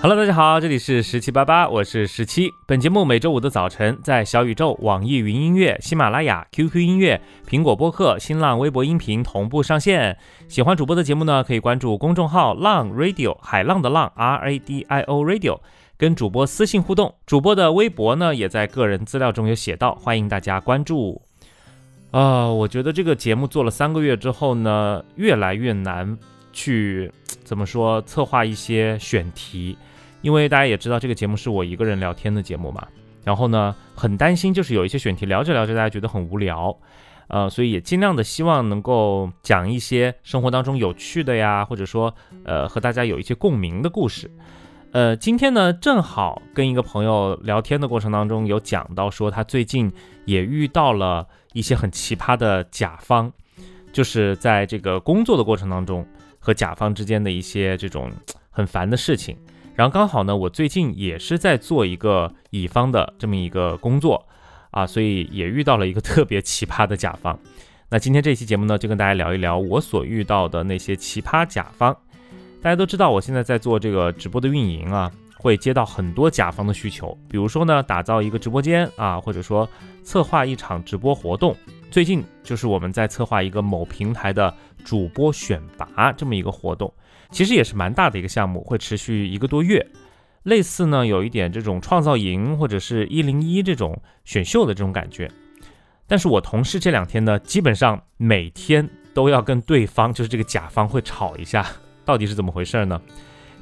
Hello，大家好，这里是十七八八，我是十七。本节目每周五的早晨在小宇宙、网易云音乐、喜马拉雅、QQ 音乐、苹果播客、新浪微博音频同步上线。喜欢主播的节目呢，可以关注公众号“浪 Radio”，海浪的浪 R A D I O Radio，跟主播私信互动。主播的微博呢，也在个人资料中有写到，欢迎大家关注。啊，我觉得这个节目做了三个月之后呢，越来越难去怎么说策划一些选题。因为大家也知道这个节目是我一个人聊天的节目嘛，然后呢，很担心就是有一些选题聊着聊着大家觉得很无聊，呃，所以也尽量的希望能够讲一些生活当中有趣的呀，或者说呃和大家有一些共鸣的故事。呃，今天呢正好跟一个朋友聊天的过程当中有讲到说他最近也遇到了一些很奇葩的甲方，就是在这个工作的过程当中和甲方之间的一些这种很烦的事情。然后刚好呢，我最近也是在做一个乙方的这么一个工作啊，所以也遇到了一个特别奇葩的甲方。那今天这期节目呢，就跟大家聊一聊我所遇到的那些奇葩甲方。大家都知道，我现在在做这个直播的运营啊，会接到很多甲方的需求，比如说呢，打造一个直播间啊，或者说策划一场直播活动。最近就是我们在策划一个某平台的主播选拔这么一个活动。其实也是蛮大的一个项目，会持续一个多月，类似呢有一点这种创造营或者是一零一这种选秀的这种感觉。但是我同事这两天呢，基本上每天都要跟对方，就是这个甲方会吵一下，到底是怎么回事呢？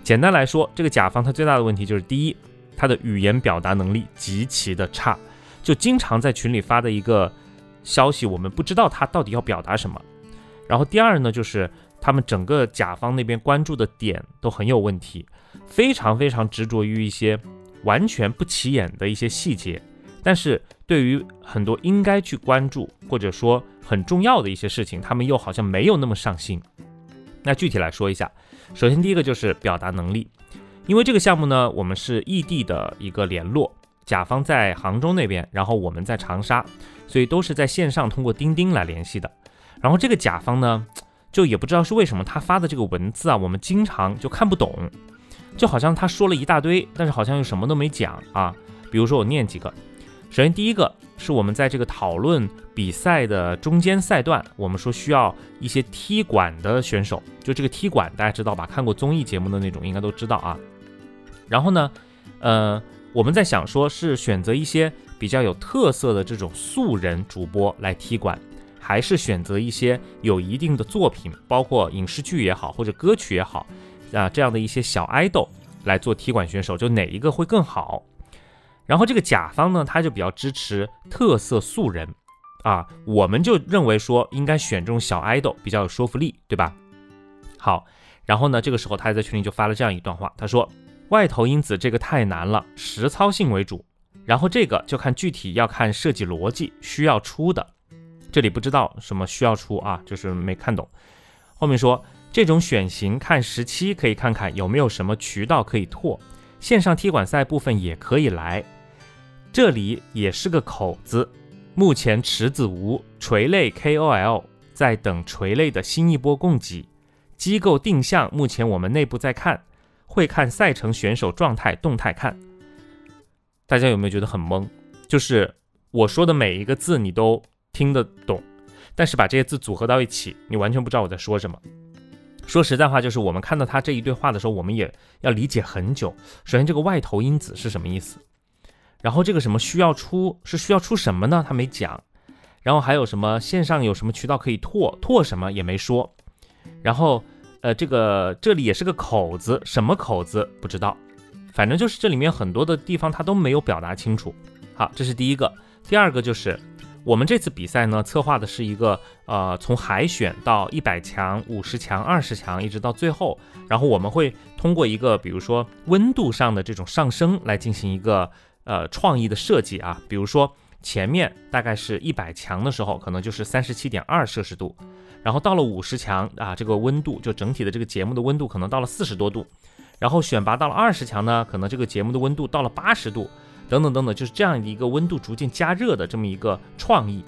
简单来说，这个甲方他最大的问题就是第一，他的语言表达能力极其的差，就经常在群里发的一个消息，我们不知道他到底要表达什么。然后第二呢，就是。他们整个甲方那边关注的点都很有问题，非常非常执着于一些完全不起眼的一些细节，但是对于很多应该去关注或者说很重要的一些事情，他们又好像没有那么上心。那具体来说一下，首先第一个就是表达能力，因为这个项目呢，我们是异地的一个联络，甲方在杭州那边，然后我们在长沙，所以都是在线上通过钉钉来联系的。然后这个甲方呢。就也不知道是为什么，他发的这个文字啊，我们经常就看不懂，就好像他说了一大堆，但是好像又什么都没讲啊。比如说我念几个，首先第一个是我们在这个讨论比赛的中间赛段，我们说需要一些踢馆的选手，就这个踢馆大家知道吧？看过综艺节目的那种应该都知道啊。然后呢，呃，我们在想说是选择一些比较有特色的这种素人主播来踢馆。还是选择一些有一定的作品，包括影视剧也好，或者歌曲也好，啊，这样的一些小爱豆来做踢馆选手，就哪一个会更好？然后这个甲方呢，他就比较支持特色素人，啊，我们就认为说应该选这种小爱豆比较有说服力，对吧？好，然后呢，这个时候他在群里就发了这样一段话，他说：“外头因子这个太难了，实操性为主，然后这个就看具体要看设计逻辑需要出的。”这里不知道什么需要出啊，就是没看懂。后面说这种选型看时期，可以看看有没有什么渠道可以拓，线上踢馆赛部分也可以来，这里也是个口子。目前池子无垂类 KOL 在等垂类的新一波供给，机构定向目前我们内部在看，会看赛程选手状态动态看。大家有没有觉得很懵？就是我说的每一个字你都。听得懂，但是把这些字组合到一起，你完全不知道我在说什么。说实在话，就是我们看到他这一对话的时候，我们也要理解很久。首先，这个外头因子是什么意思？然后这个什么需要出是需要出什么呢？他没讲。然后还有什么线上有什么渠道可以拓拓什么也没说。然后呃，这个这里也是个口子，什么口子不知道。反正就是这里面很多的地方他都没有表达清楚。好，这是第一个。第二个就是。我们这次比赛呢，策划的是一个呃，从海选到一百强、五十强、二十强，一直到最后，然后我们会通过一个，比如说温度上的这种上升来进行一个呃创意的设计啊，比如说前面大概是一百强的时候，可能就是三十七点二摄氏度，然后到了五十强啊，这个温度就整体的这个节目的温度可能到了四十多度，然后选拔到了二十强呢，可能这个节目的温度到了八十度。等等等等，就是这样的一个温度逐渐加热的这么一个创意。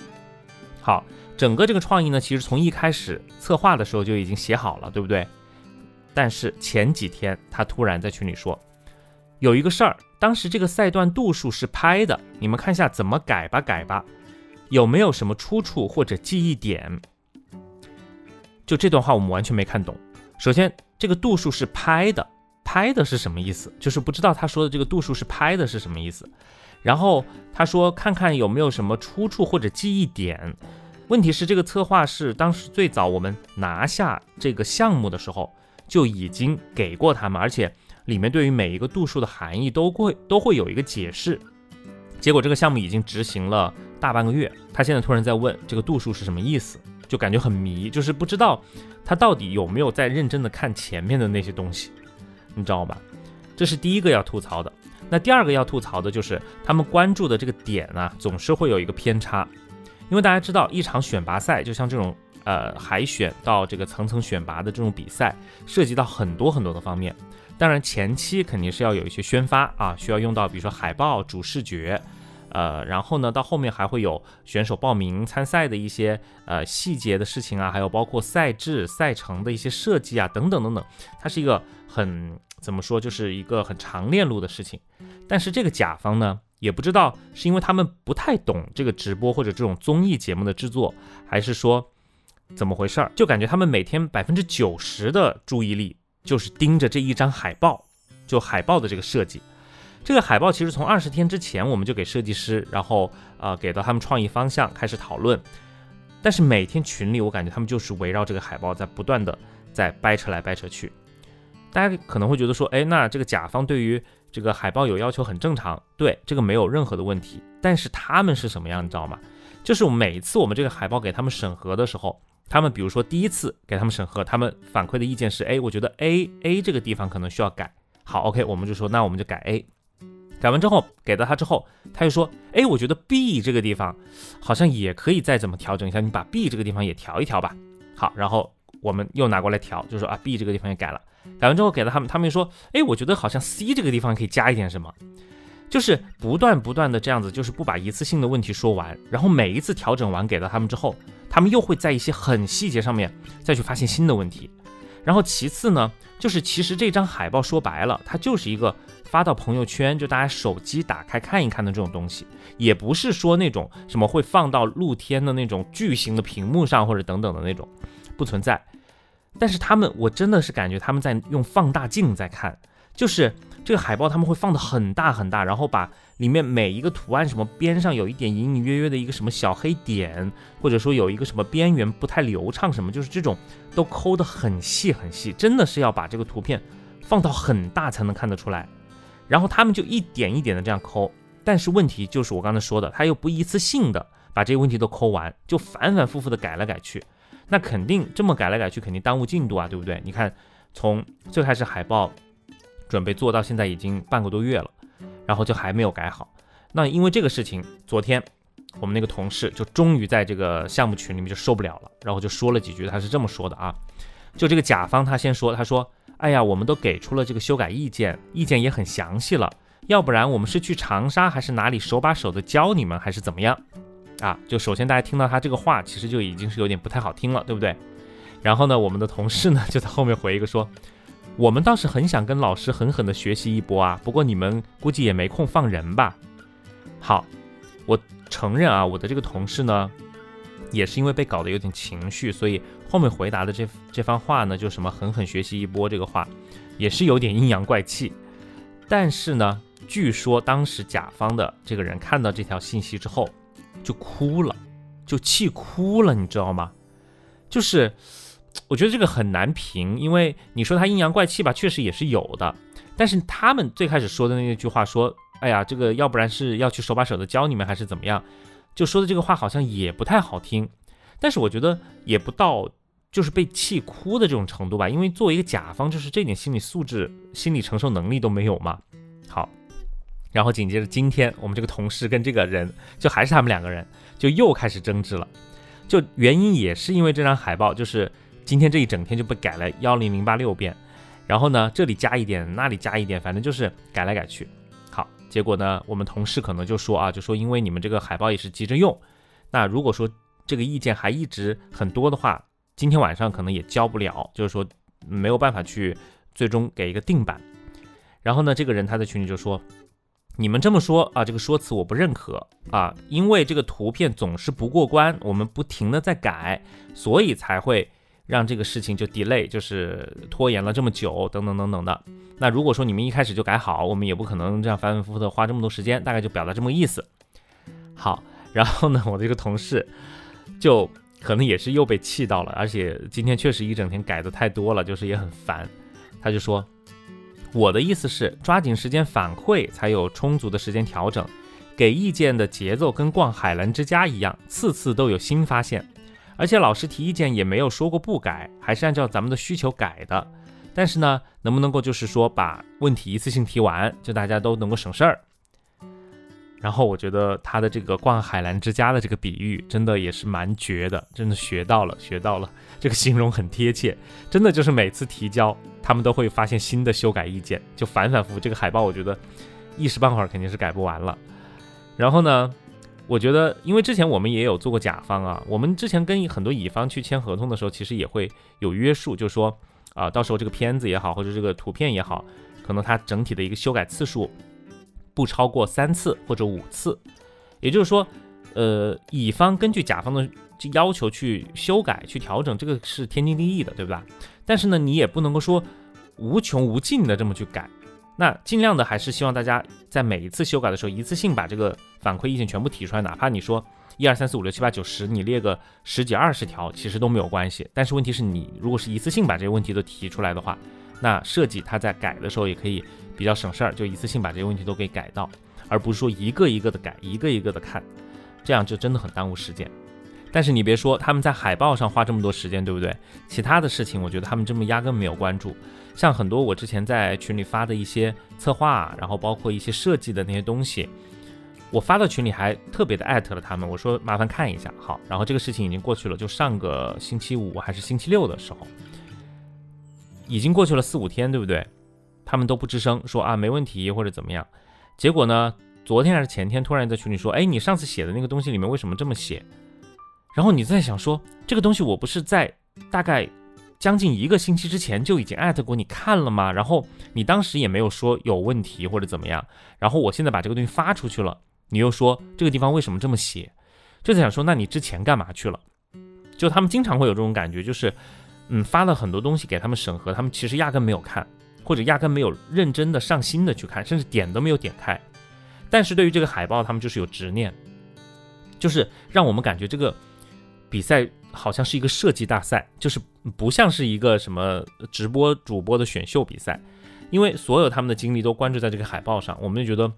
好，整个这个创意呢，其实从一开始策划的时候就已经写好了，对不对？但是前几天他突然在群里说，有一个事儿，当时这个赛段度数是拍的，你们看一下怎么改吧，改吧，有没有什么出处或者记忆点？就这段话我们完全没看懂。首先，这个度数是拍的，拍的是什么意思？就是不知道他说的这个度数是拍的是什么意思。然后他说看看有没有什么出处或者记忆点。问题是这个策划是当时最早我们拿下这个项目的时候就已经给过他们，而且里面对于每一个度数的含义都会都会有一个解释。结果这个项目已经执行了大半个月，他现在突然在问这个度数是什么意思，就感觉很迷，就是不知道他到底有没有在认真的看前面的那些东西，你知道吧？这是第一个要吐槽的。那第二个要吐槽的就是他们关注的这个点啊，总是会有一个偏差。因为大家知道，一场选拔赛就像这种呃海选到这个层层选拔的这种比赛，涉及到很多很多的方面。当然前期肯定是要有一些宣发啊，需要用到比如说海报、主视觉，呃，然后呢到后面还会有选手报名参赛的一些呃细节的事情啊，还有包括赛制、赛程的一些设计啊等等等等，它是一个很怎么说，就是一个很长链路的事情。但是这个甲方呢？也不知道是因为他们不太懂这个直播或者这种综艺节目的制作，还是说怎么回事儿？就感觉他们每天百分之九十的注意力就是盯着这一张海报，就海报的这个设计。这个海报其实从二十天之前我们就给设计师，然后呃给到他们创意方向开始讨论，但是每天群里我感觉他们就是围绕这个海报在不断的在掰扯来掰扯去。大家可能会觉得说，哎，那这个甲方对于这个海报有要求很正常，对这个没有任何的问题。但是他们是什么样，你知道吗？就是每次我们这个海报给他们审核的时候，他们比如说第一次给他们审核，他们反馈的意见是，哎，我觉得 A A 这个地方可能需要改。好，OK，我们就说那我们就改 A。改完之后给到他之后，他又说，哎，我觉得 B 这个地方好像也可以再怎么调整一下，你把 B 这个地方也调一调吧。好，然后我们又拿过来调，就说啊 B 这个地方也改了。改完之后给到他们，他们又说，哎，我觉得好像 C 这个地方可以加一点什么，就是不断不断的这样子，就是不把一次性的问题说完，然后每一次调整完给到他们之后，他们又会在一些很细节上面再去发现新的问题。然后其次呢，就是其实这张海报说白了，它就是一个发到朋友圈，就大家手机打开看一看的这种东西，也不是说那种什么会放到露天的那种巨型的屏幕上或者等等的那种，不存在。但是他们，我真的是感觉他们在用放大镜在看，就是这个海报他们会放的很大很大，然后把里面每一个图案什么边上有一点隐隐约约的一个什么小黑点，或者说有一个什么边缘不太流畅什么，就是这种都抠的很细很细，真的是要把这个图片放到很大才能看得出来。然后他们就一点一点的这样抠，但是问题就是我刚才说的，他又不一次性的把这些问题都抠完，就反反复复的改来改去。那肯定这么改来改去，肯定耽误进度啊，对不对？你看，从最开始海报准备做到现在已经半个多月了，然后就还没有改好。那因为这个事情，昨天我们那个同事就终于在这个项目群里面就受不了了，然后就说了几句，他是这么说的啊，就这个甲方他先说，他说，哎呀，我们都给出了这个修改意见，意见也很详细了，要不然我们是去长沙还是哪里手把手的教你们，还是怎么样？啊，就首先大家听到他这个话，其实就已经是有点不太好听了，对不对？然后呢，我们的同事呢就在后面回一个说，我们倒是很想跟老师狠狠的学习一波啊，不过你们估计也没空放人吧？好，我承认啊，我的这个同事呢，也是因为被搞得有点情绪，所以后面回答的这这番话呢，就什么狠狠学习一波这个话，也是有点阴阳怪气。但是呢，据说当时甲方的这个人看到这条信息之后。就哭了，就气哭了，你知道吗？就是，我觉得这个很难评，因为你说他阴阳怪气吧，确实也是有的。但是他们最开始说的那句话，说，哎呀，这个要不然是要去手把手的教你们，还是怎么样？就说的这个话好像也不太好听。但是我觉得也不到就是被气哭的这种程度吧，因为作为一个甲方，就是这点心理素质、心理承受能力都没有嘛。好。然后紧接着，今天我们这个同事跟这个人，就还是他们两个人，就又开始争执了。就原因也是因为这张海报，就是今天这一整天就被改了幺零零八六遍。然后呢，这里加一点，那里加一点，反正就是改来改去。好，结果呢，我们同事可能就说啊，就说因为你们这个海报也是急着用，那如果说这个意见还一直很多的话，今天晚上可能也交不了，就是说没有办法去最终给一个定版。然后呢，这个人他在群里就说：“你们这么说啊，这个说辞我不认可啊，因为这个图片总是不过关，我们不停的在改，所以才会让这个事情就 delay，就是拖延了这么久，等等等等的。那如果说你们一开始就改好，我们也不可能这样反反复复的花这么多时间，大概就表达这么个意思。好，然后呢，我的这个同事就可能也是又被气到了，而且今天确实一整天改的太多了，就是也很烦，他就说。我的意思是，抓紧时间反馈，才有充足的时间调整。给意见的节奏跟逛海澜之家一样，次次都有新发现。而且老师提意见也没有说过不改，还是按照咱们的需求改的。但是呢，能不能够就是说把问题一次性提完，就大家都能够省事儿？然后我觉得他的这个逛海澜之家的这个比喻，真的也是蛮绝的，真的学到了，学到了，这个形容很贴切，真的就是每次提交。他们都会发现新的修改意见，就反反复复。这个海报我觉得一时半会儿肯定是改不完了。然后呢，我觉得因为之前我们也有做过甲方啊，我们之前跟很多乙方去签合同的时候，其实也会有约束，就说啊，到时候这个片子也好，或者这个图片也好，可能它整体的一个修改次数不超过三次或者五次。也就是说，呃，乙方根据甲方的要求去修改、去调整，这个是天经地义的，对吧？但是呢，你也不能够说无穷无尽的这么去改，那尽量的还是希望大家在每一次修改的时候，一次性把这个反馈意见全部提出来，哪怕你说一二三四五六七八九十，你列个十几二十条，其实都没有关系。但是问题是你如果是一次性把这些问题都提出来的话，那设计它在改的时候也可以比较省事儿，就一次性把这些问题都给改到，而不是说一个一个的改，一个一个的看，这样就真的很耽误时间。但是你别说，他们在海报上花这么多时间，对不对？其他的事情，我觉得他们这么压根没有关注。像很多我之前在群里发的一些策划，然后包括一些设计的那些东西，我发到群里还特别的艾特了他们，我说麻烦看一下。好，然后这个事情已经过去了，就上个星期五还是星期六的时候，已经过去了四五天，对不对？他们都不吱声，说啊没问题或者怎么样。结果呢，昨天还是前天，突然在群里说，哎，你上次写的那个东西里面为什么这么写？然后你在想说，这个东西我不是在大概将近一个星期之前就已经艾特过你看了吗？然后你当时也没有说有问题或者怎么样。然后我现在把这个东西发出去了，你又说这个地方为什么这么写？就在想说，那你之前干嘛去了？就他们经常会有这种感觉，就是嗯发了很多东西给他们审核，他们其实压根没有看，或者压根没有认真的上心的去看，甚至点都没有点开。但是对于这个海报，他们就是有执念，就是让我们感觉这个。比赛好像是一个设计大赛，就是不像是一个什么直播主播的选秀比赛，因为所有他们的精力都关注在这个海报上，我们就觉得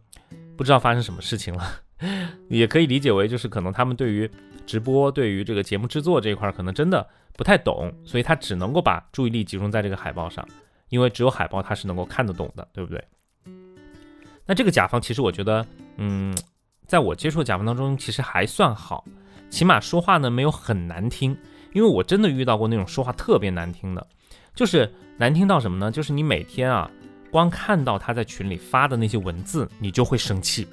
不知道发生什么事情了，也可以理解为就是可能他们对于直播、对于这个节目制作这一块可能真的不太懂，所以他只能够把注意力集中在这个海报上，因为只有海报他是能够看得懂的，对不对？那这个甲方其实我觉得，嗯，在我接触甲方当中，其实还算好。起码说话呢没有很难听，因为我真的遇到过那种说话特别难听的，就是难听到什么呢？就是你每天啊，光看到他在群里发的那些文字，你就会生气，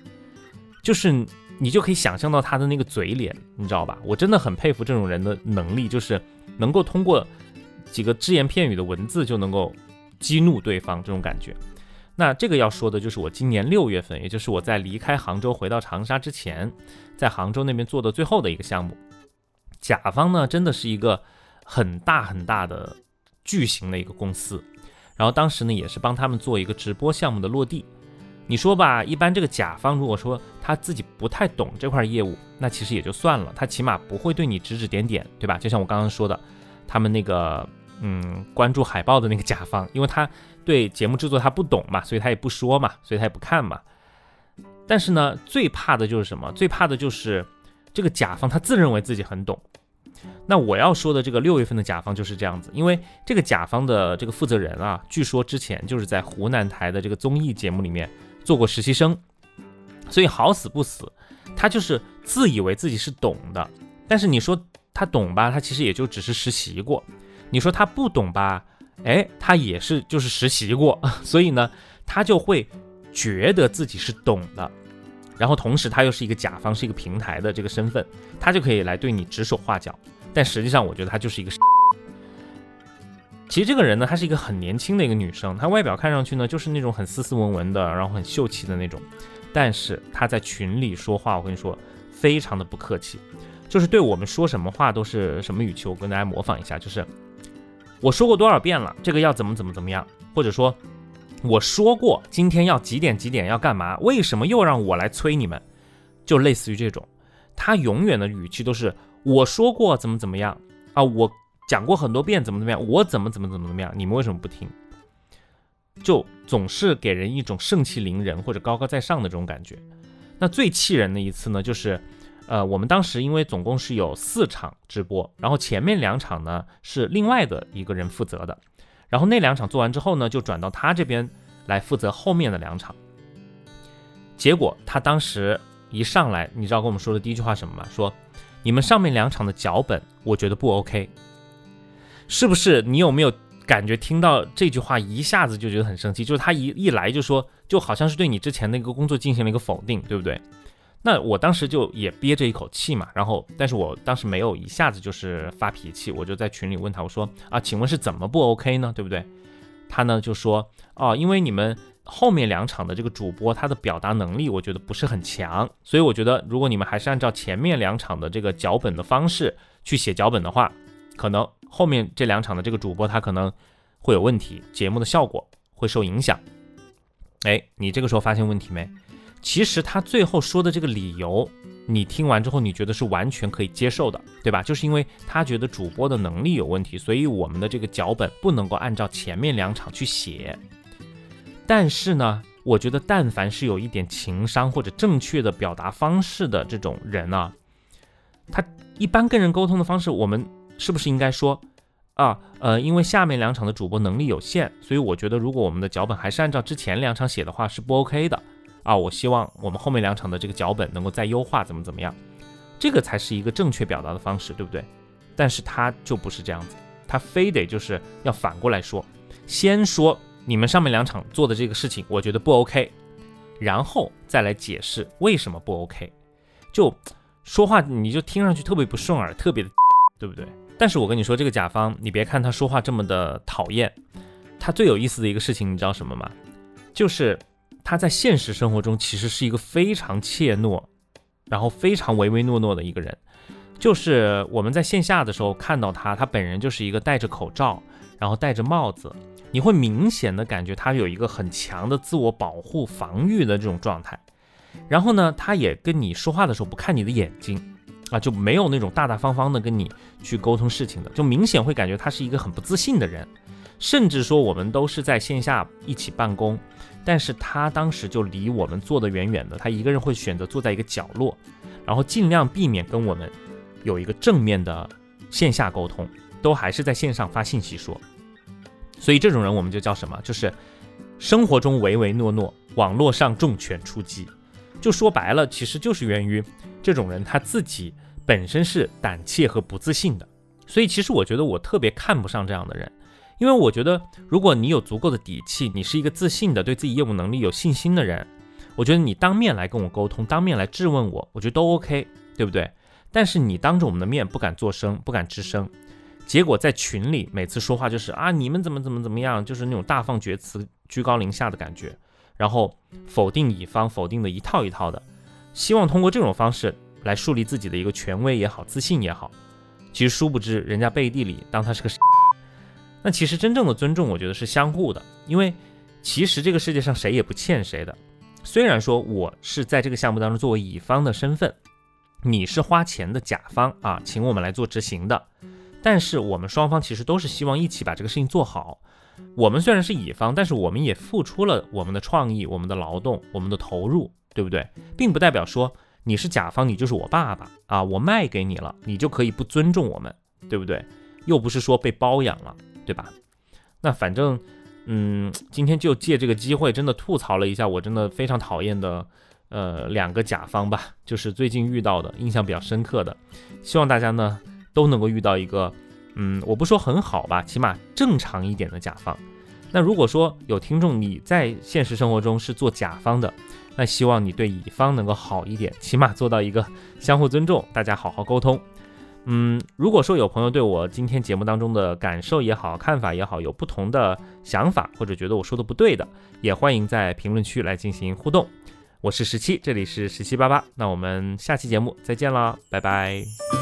就是你就可以想象到他的那个嘴脸，你知道吧？我真的很佩服这种人的能力，就是能够通过几个只言片语的文字就能够激怒对方这种感觉。那这个要说的就是我今年六月份，也就是我在离开杭州回到长沙之前，在杭州那边做的最后的一个项目。甲方呢，真的是一个很大很大的巨型的一个公司。然后当时呢，也是帮他们做一个直播项目的落地。你说吧，一般这个甲方如果说他自己不太懂这块业务，那其实也就算了，他起码不会对你指指点点，对吧？就像我刚刚说的，他们那个嗯，关注海报的那个甲方，因为他。对节目制作他不懂嘛，所以他也不说嘛，所以他也不看嘛。但是呢，最怕的就是什么？最怕的就是这个甲方他自认为自己很懂。那我要说的这个六月份的甲方就是这样子，因为这个甲方的这个负责人啊，据说之前就是在湖南台的这个综艺节目里面做过实习生，所以好死不死，他就是自以为自己是懂的。但是你说他懂吧，他其实也就只是实习过；你说他不懂吧？哎，他也是就是实习过，所以呢，他就会觉得自己是懂的，然后同时他又是一个甲方，是一个平台的这个身份，他就可以来对你指手画脚。但实际上，我觉得他就是一个。其实这个人呢，她是一个很年轻的一个女生，她外表看上去呢就是那种很斯斯文文的，然后很秀气的那种，但是她在群里说话，我跟你说，非常的不客气，就是对我们说什么话都是什么语气，我跟大家模仿一下，就是我说过多少遍了，这个要怎么怎么怎么样，或者说我说过今天要几点几点要干嘛，为什么又让我来催你们，就类似于这种，他永远的语气都是我说过怎么怎么样啊，我。讲过很多遍怎么怎么样，我怎么怎么怎么怎么样，你们为什么不听？就总是给人一种盛气凌人或者高高在上的这种感觉。那最气人的一次呢，就是，呃，我们当时因为总共是有四场直播，然后前面两场呢是另外的一个人负责的，然后那两场做完之后呢，就转到他这边来负责后面的两场。结果他当时一上来，你知道跟我们说的第一句话什么吗？说你们上面两场的脚本，我觉得不 OK。是不是你有没有感觉听到这句话一下子就觉得很生气？就是他一一来就说，就好像是对你之前那个工作进行了一个否定，对不对？那我当时就也憋着一口气嘛，然后，但是我当时没有一下子就是发脾气，我就在群里问他，我说啊，请问是怎么不 OK 呢？对不对？他呢就说哦，因为你们后面两场的这个主播他的表达能力我觉得不是很强，所以我觉得如果你们还是按照前面两场的这个脚本的方式去写脚本的话，可能。后面这两场的这个主播他可能会有问题，节目的效果会受影响。哎，你这个时候发现问题没？其实他最后说的这个理由，你听完之后你觉得是完全可以接受的，对吧？就是因为他觉得主播的能力有问题，所以我们的这个脚本不能够按照前面两场去写。但是呢，我觉得但凡是有一点情商或者正确的表达方式的这种人啊，他一般跟人沟通的方式，我们。是不是应该说，啊，呃，因为下面两场的主播能力有限，所以我觉得如果我们的脚本还是按照之前两场写的话是不 OK 的啊。我希望我们后面两场的这个脚本能够再优化，怎么怎么样，这个才是一个正确表达的方式，对不对？但是他就不是这样子，他非得就是要反过来说，先说你们上面两场做的这个事情，我觉得不 OK，然后再来解释为什么不 OK，就说话你就听上去特别不顺耳，特别的，对不对？但是我跟你说，这个甲方，你别看他说话这么的讨厌，他最有意思的一个事情，你知道什么吗？就是他在现实生活中其实是一个非常怯懦，然后非常唯唯诺诺的一个人。就是我们在线下的时候看到他，他本人就是一个戴着口罩，然后戴着帽子，你会明显的感觉他有一个很强的自我保护、防御的这种状态。然后呢，他也跟你说话的时候不看你的眼睛。啊，就没有那种大大方方的跟你去沟通事情的，就明显会感觉他是一个很不自信的人，甚至说我们都是在线下一起办公，但是他当时就离我们坐得远远的，他一个人会选择坐在一个角落，然后尽量避免跟我们有一个正面的线下沟通，都还是在线上发信息说，所以这种人我们就叫什么？就是生活中唯唯诺诺，网络上重拳出击，就说白了，其实就是源于。这种人他自己本身是胆怯和不自信的，所以其实我觉得我特别看不上这样的人，因为我觉得如果你有足够的底气，你是一个自信的、对自己业务能力有信心的人，我觉得你当面来跟我沟通，当面来质问我，我觉得都 OK，对不对？但是你当着我们的面不敢作声，不敢吱声，结果在群里每次说话就是啊你们怎么怎么怎么样，就是那种大放厥词、居高临下的感觉，然后否定乙方，否定的一套一套的。希望通过这种方式来树立自己的一个权威也好，自信也好，其实殊不知人家背地里当他是个。那其实真正的尊重，我觉得是相互的，因为其实这个世界上谁也不欠谁的。虽然说我是在这个项目当中作为乙方的身份，你是花钱的甲方啊，请我们来做执行的，但是我们双方其实都是希望一起把这个事情做好。我们虽然是乙方，但是我们也付出了我们的创意、我们的劳动、我们的投入。对不对？并不代表说你是甲方，你就是我爸爸啊！我卖给你了，你就可以不尊重我们，对不对？又不是说被包养了，对吧？那反正，嗯，今天就借这个机会，真的吐槽了一下，我真的非常讨厌的，呃，两个甲方吧，就是最近遇到的，印象比较深刻的。希望大家呢都能够遇到一个，嗯，我不说很好吧，起码正常一点的甲方。那如果说有听众你在现实生活中是做甲方的，那希望你对乙方能够好一点，起码做到一个相互尊重，大家好好沟通。嗯，如果说有朋友对我今天节目当中的感受也好、看法也好，有不同的想法，或者觉得我说的不对的，也欢迎在评论区来进行互动。我是十七，这里是十七八八，那我们下期节目再见了，拜拜。